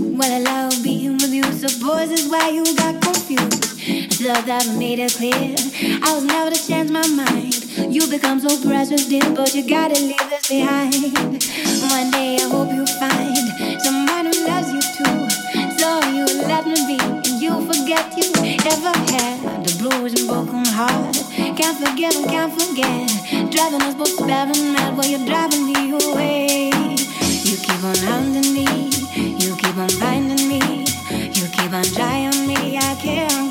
Well, I love being with you, so boys, is why you got confused. I love that I made it clear. I was never to change my mind. You become so precious, dear, but you gotta leave this behind. One day I hope you find someone who loves you too. So you let me be, and you forget you ever had the blues and broken heart. Can't forget, can't forget. Driving us both spelling out while you're driving me away. You keep on hounding me keep on finding me. You keep on trying me. I can't.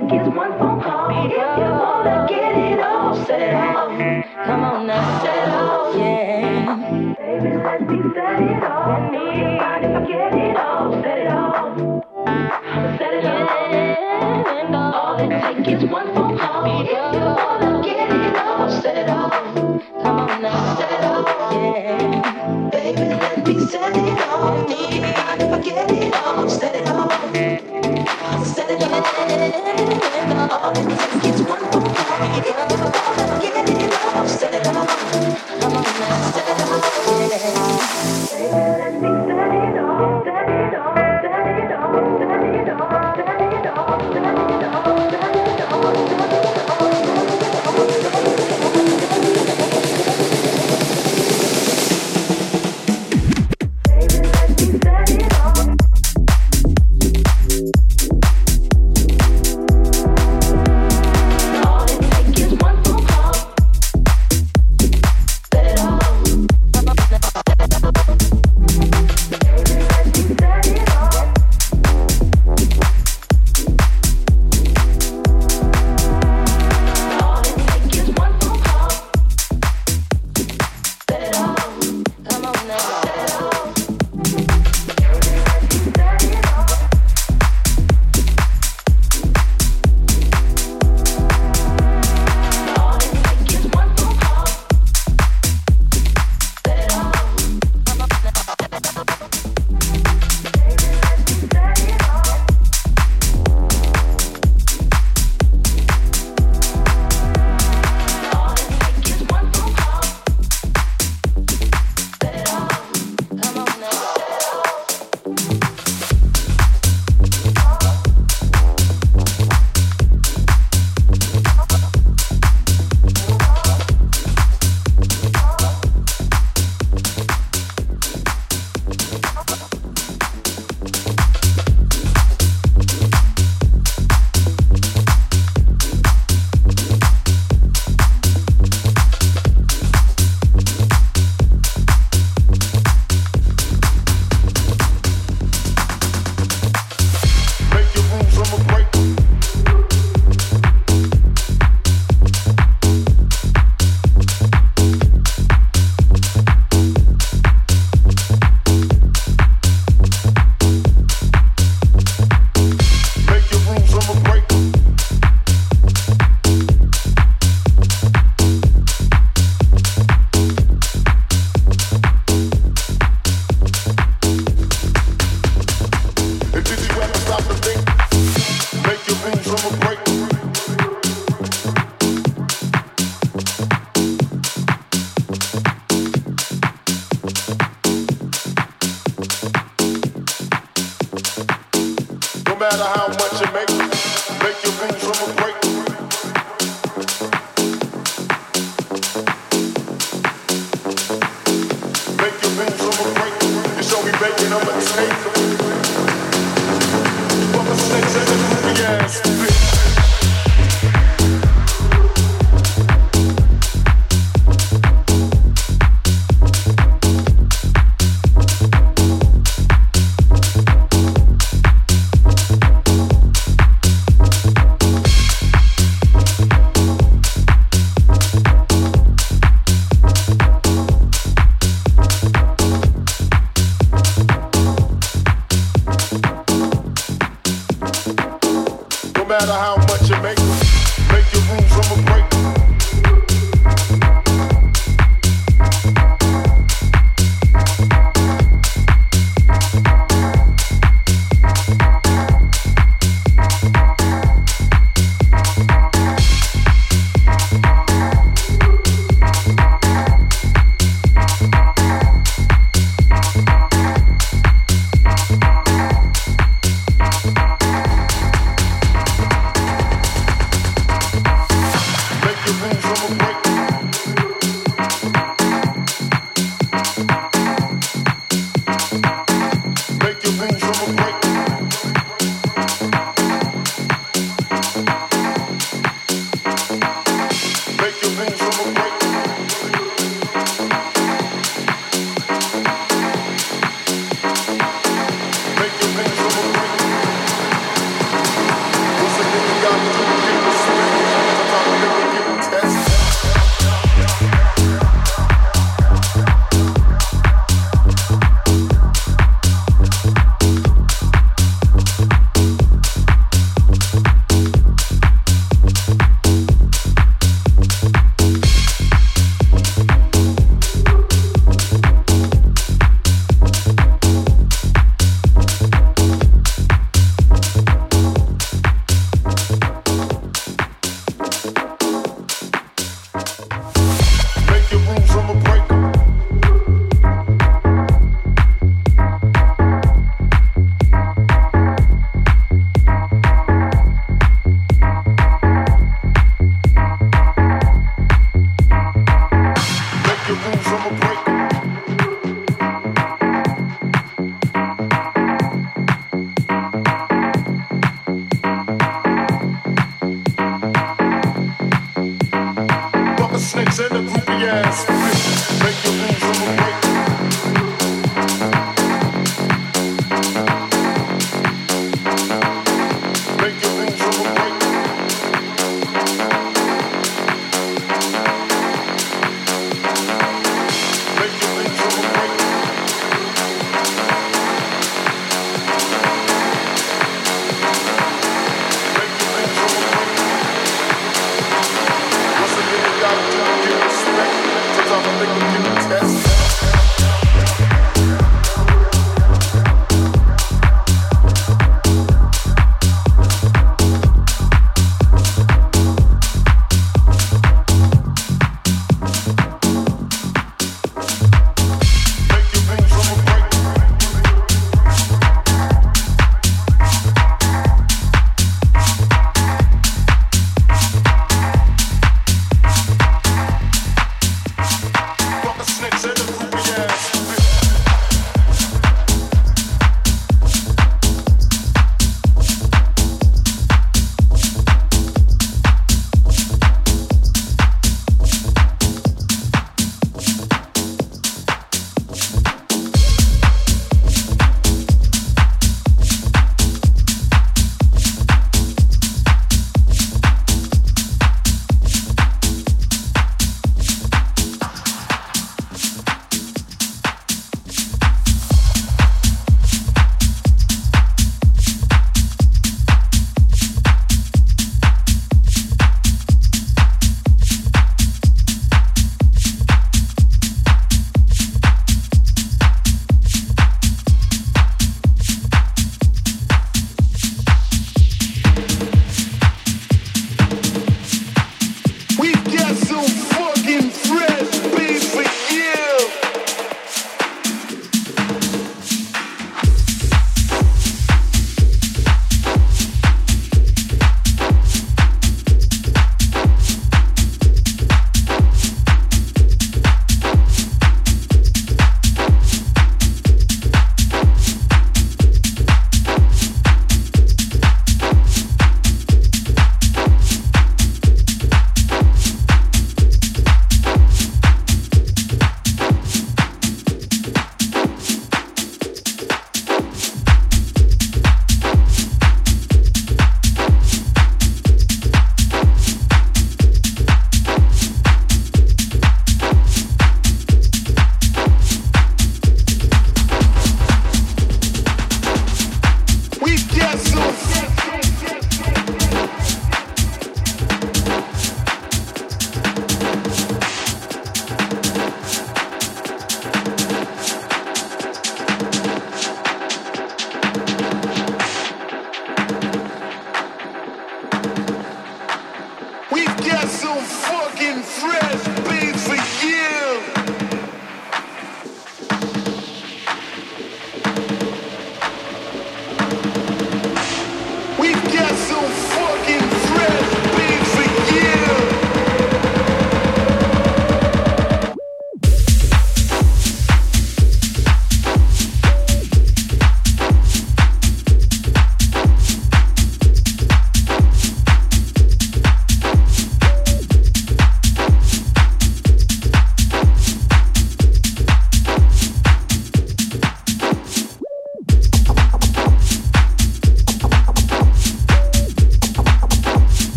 take is one phone call. If you wanna get it all, set it off. Come on now, set off, yeah. Baby, let me set it off. Let me get it all, set it off.